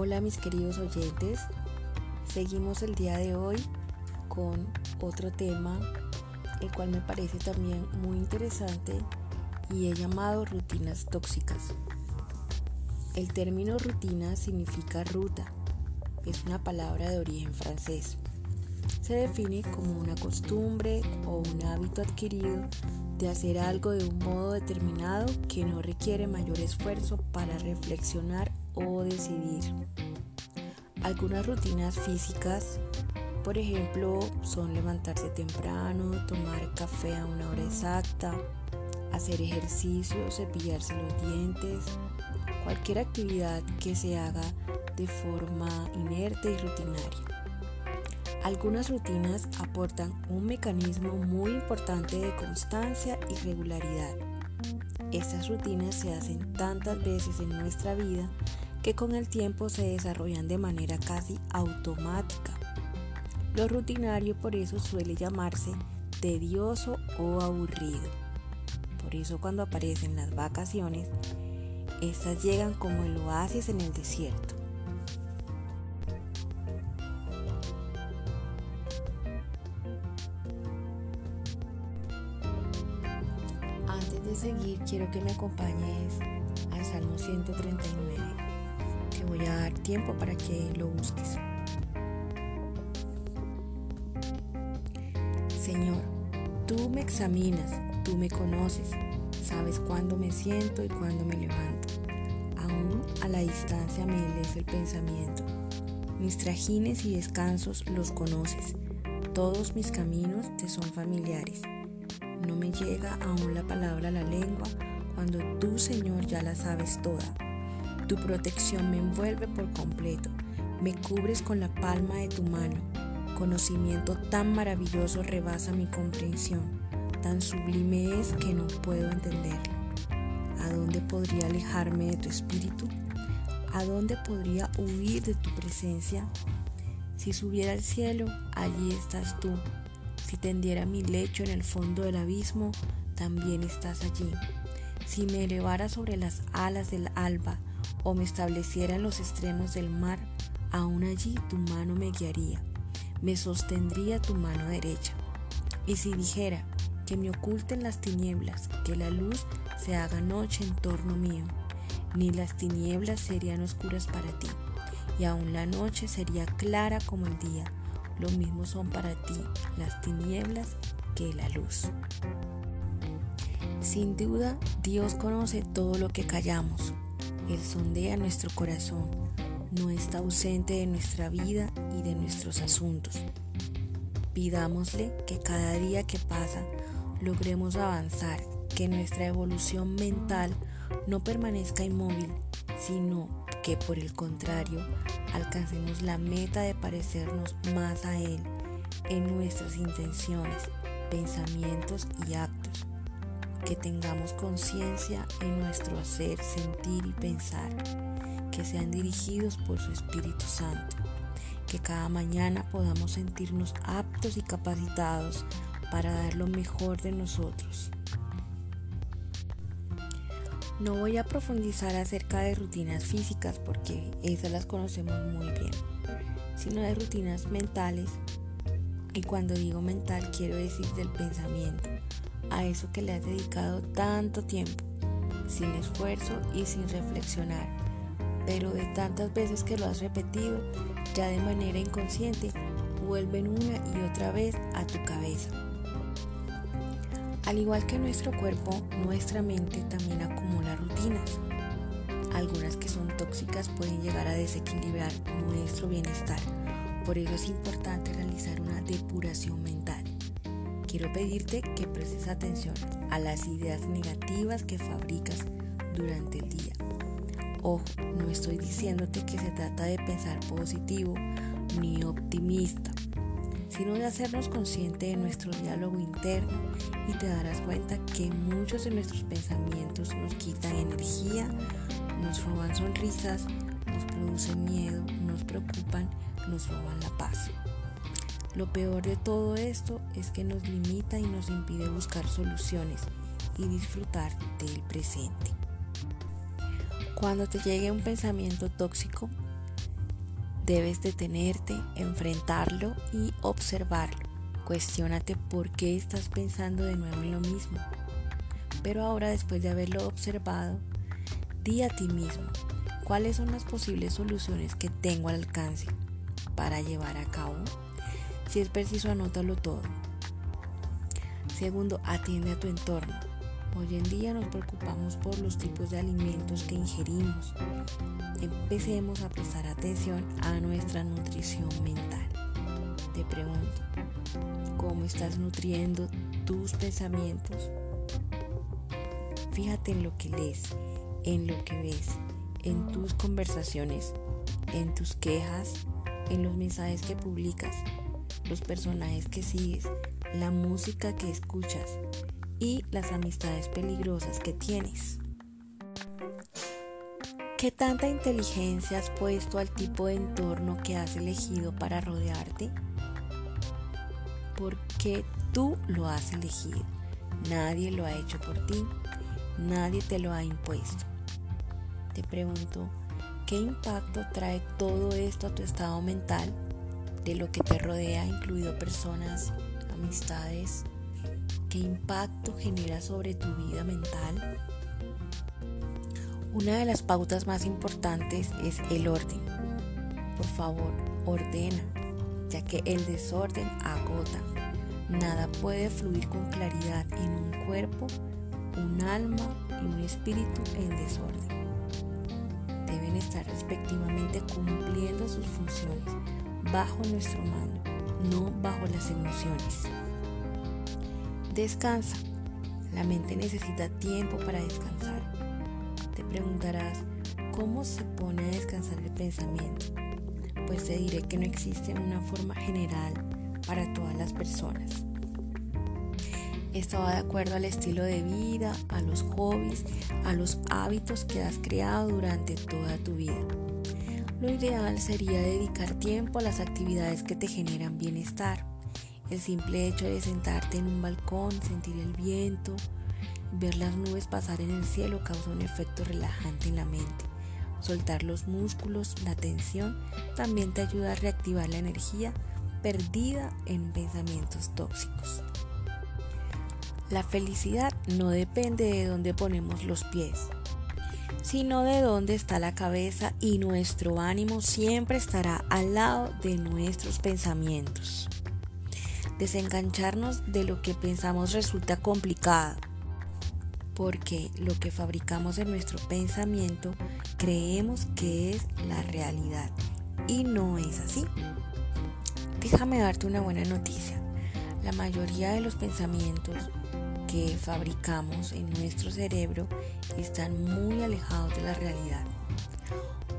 Hola mis queridos oyentes, seguimos el día de hoy con otro tema, el cual me parece también muy interesante y he llamado rutinas tóxicas. El término rutina significa ruta, es una palabra de origen francés. Se define como una costumbre o un hábito adquirido de hacer algo de un modo determinado que no requiere mayor esfuerzo para reflexionar o decidir. Algunas rutinas físicas, por ejemplo, son levantarse temprano, tomar café a una hora exacta, hacer ejercicio, cepillarse los dientes, cualquier actividad que se haga de forma inerte y rutinaria. Algunas rutinas aportan un mecanismo muy importante de constancia y regularidad. Estas rutinas se hacen tantas veces en nuestra vida que con el tiempo se desarrollan de manera casi automática. Lo rutinario por eso suele llamarse tedioso o aburrido. Por eso cuando aparecen las vacaciones, estas llegan como el oasis en el desierto. Antes de seguir, quiero que me acompañes al Salmo 139. Te voy a dar tiempo para que lo busques. Señor, tú me examinas, tú me conoces, sabes cuándo me siento y cuándo me levanto. Aún a la distancia me lees el pensamiento. Mis trajines y descansos los conoces. Todos mis caminos te son familiares. No me llega aún la palabra a la lengua cuando tú, Señor, ya la sabes toda. Tu protección me envuelve por completo. Me cubres con la palma de tu mano. Conocimiento tan maravilloso rebasa mi comprensión. Tan sublime es que no puedo entenderlo. ¿A dónde podría alejarme de tu espíritu? ¿A dónde podría huir de tu presencia? Si subiera al cielo, allí estás tú. Si tendiera mi lecho en el fondo del abismo, también estás allí. Si me elevara sobre las alas del alba o me estableciera en los extremos del mar, aún allí tu mano me guiaría, me sostendría tu mano derecha. Y si dijera que me oculten las tinieblas, que la luz se haga noche en torno mío, ni las tinieblas serían oscuras para ti, y aún la noche sería clara como el día lo mismo son para ti las tinieblas que la luz. Sin duda, Dios conoce todo lo que callamos. Él sondea nuestro corazón, no está ausente de nuestra vida y de nuestros asuntos. Pidámosle que cada día que pasa logremos avanzar, que nuestra evolución mental no permanezca inmóvil, sino que por el contrario alcancemos la meta de parecernos más a Él en nuestras intenciones, pensamientos y actos, que tengamos conciencia en nuestro hacer, sentir y pensar, que sean dirigidos por su Espíritu Santo, que cada mañana podamos sentirnos aptos y capacitados para dar lo mejor de nosotros no voy a profundizar acerca de rutinas físicas porque esas las conocemos muy bien, sino de rutinas mentales. Y cuando digo mental quiero decir del pensamiento, a eso que le has dedicado tanto tiempo, sin esfuerzo y sin reflexionar, pero de tantas veces que lo has repetido, ya de manera inconsciente, vuelven una y otra vez a tu cabeza. Al igual que nuestro cuerpo, nuestra mente también acumula rutinas. Algunas que son tóxicas pueden llegar a desequilibrar nuestro bienestar. Por eso es importante realizar una depuración mental. Quiero pedirte que prestes atención a las ideas negativas que fabricas durante el día. Ojo, no estoy diciéndote que se trata de pensar positivo ni optimista sino de hacernos conscientes de nuestro diálogo interno y te darás cuenta que muchos de nuestros pensamientos nos quitan energía, nos roban sonrisas, nos producen miedo, nos preocupan, nos roban la paz. Lo peor de todo esto es que nos limita y nos impide buscar soluciones y disfrutar del presente. Cuando te llegue un pensamiento tóxico, Debes detenerte, enfrentarlo y observarlo. Cuestiónate por qué estás pensando de nuevo en lo mismo. Pero ahora después de haberlo observado, di a ti mismo cuáles son las posibles soluciones que tengo al alcance para llevar a cabo. Si es preciso, anótalo todo. Segundo, atiende a tu entorno. Hoy en día nos preocupamos por los tipos de alimentos que ingerimos. Empecemos a prestar atención a nuestra nutrición mental. Te pregunto, ¿cómo estás nutriendo tus pensamientos? Fíjate en lo que lees, en lo que ves, en tus conversaciones, en tus quejas, en los mensajes que publicas, los personajes que sigues, la música que escuchas, y las amistades peligrosas que tienes. ¿Qué tanta inteligencia has puesto al tipo de entorno que has elegido para rodearte? Porque tú lo has elegido. Nadie lo ha hecho por ti. Nadie te lo ha impuesto. Te pregunto, ¿qué impacto trae todo esto a tu estado mental de lo que te rodea, incluido personas, amistades, ¿Qué impacto genera sobre tu vida mental? Una de las pautas más importantes es el orden. Por favor, ordena, ya que el desorden agota. Nada puede fluir con claridad en un cuerpo, un alma y un espíritu en desorden. Deben estar respectivamente cumpliendo sus funciones bajo nuestro mando, no bajo las emociones. Descansa. La mente necesita tiempo para descansar. Te preguntarás, ¿cómo se pone a descansar el pensamiento? Pues te diré que no existe una forma general para todas las personas. Esto va de acuerdo al estilo de vida, a los hobbies, a los hábitos que has creado durante toda tu vida. Lo ideal sería dedicar tiempo a las actividades que te generan bienestar el simple hecho de sentarte en un balcón, sentir el viento, ver las nubes pasar en el cielo causa un efecto relajante en la mente. Soltar los músculos, la tensión, también te ayuda a reactivar la energía perdida en pensamientos tóxicos. La felicidad no depende de dónde ponemos los pies, sino de dónde está la cabeza y nuestro ánimo siempre estará al lado de nuestros pensamientos. Desengancharnos de lo que pensamos resulta complicado, porque lo que fabricamos en nuestro pensamiento creemos que es la realidad y no es así. Déjame darte una buena noticia. La mayoría de los pensamientos que fabricamos en nuestro cerebro están muy alejados de la realidad.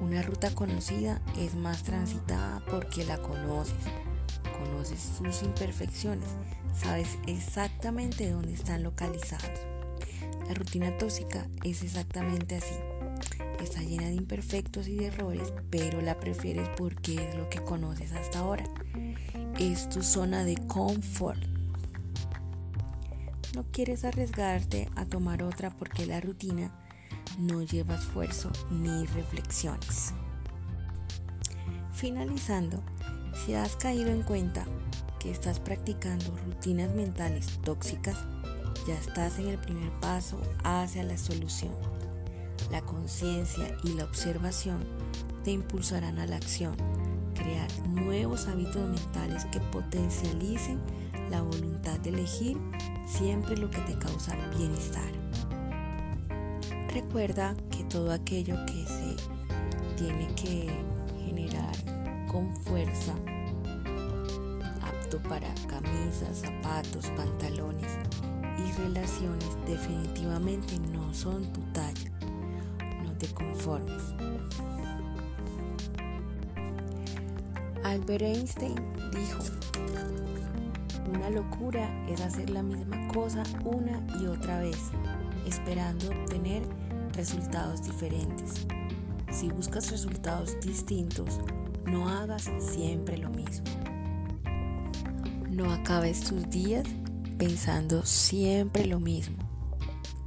Una ruta conocida es más transitada porque la conoces, conoces sus imperfecciones, sabes exactamente dónde están localizados. La rutina tóxica es exactamente así. Está llena de imperfectos y de errores, pero la prefieres porque es lo que conoces hasta ahora. Es tu zona de confort. No quieres arriesgarte a tomar otra porque la rutina no lleva esfuerzo ni reflexiones. Finalizando, si has caído en cuenta que estás practicando rutinas mentales tóxicas, ya estás en el primer paso hacia la solución. La conciencia y la observación te impulsarán a la acción, crear nuevos hábitos mentales que potencialicen la voluntad de elegir siempre lo que te causa bienestar. Recuerda que todo aquello que se tiene que generar con fuerza, apto para camisas, zapatos, pantalones y relaciones definitivamente no son tu talla. No te conformes. Albert Einstein dijo, una locura es hacer la misma cosa una y otra vez, esperando obtener resultados diferentes. Si buscas resultados distintos, no hagas siempre lo mismo. No acabes tus días pensando siempre lo mismo.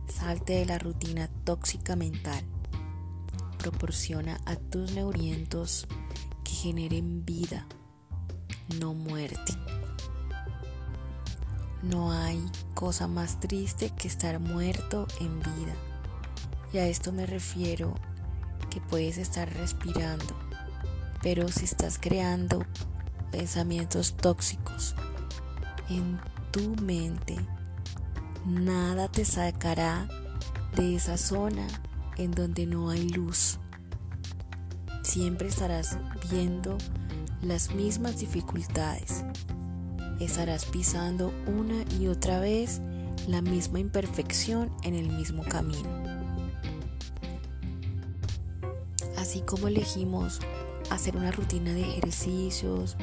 Salte de la rutina tóxica mental. Proporciona a tus neurientos que generen vida, no muerte. No hay cosa más triste que estar muerto en vida. Y a esto me refiero que puedes estar respirando, pero si estás creando pensamientos tóxicos en tu mente, nada te sacará de esa zona en donde no hay luz. Siempre estarás viendo las mismas dificultades. Estarás pisando una y otra vez la misma imperfección en el mismo camino. Así como elegimos hacer una rutina de ejercicios,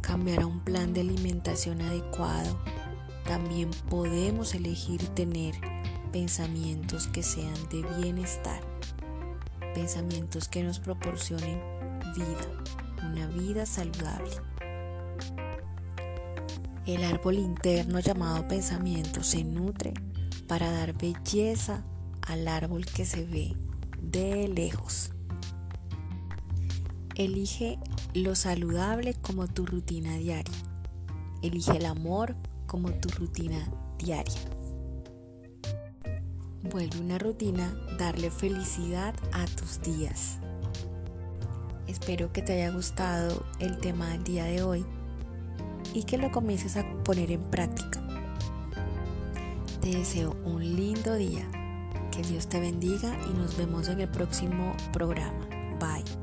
cambiar a un plan de alimentación adecuado, también podemos elegir tener pensamientos que sean de bienestar, pensamientos que nos proporcionen vida, una vida saludable. El árbol interno llamado pensamiento se nutre para dar belleza al árbol que se ve de lejos. Elige lo saludable como tu rutina diaria. Elige el amor como tu rutina diaria. Vuelve una rutina darle felicidad a tus días. Espero que te haya gustado el tema del día de hoy y que lo comiences a poner en práctica. Te deseo un lindo día, que Dios te bendiga y nos vemos en el próximo programa. Bye.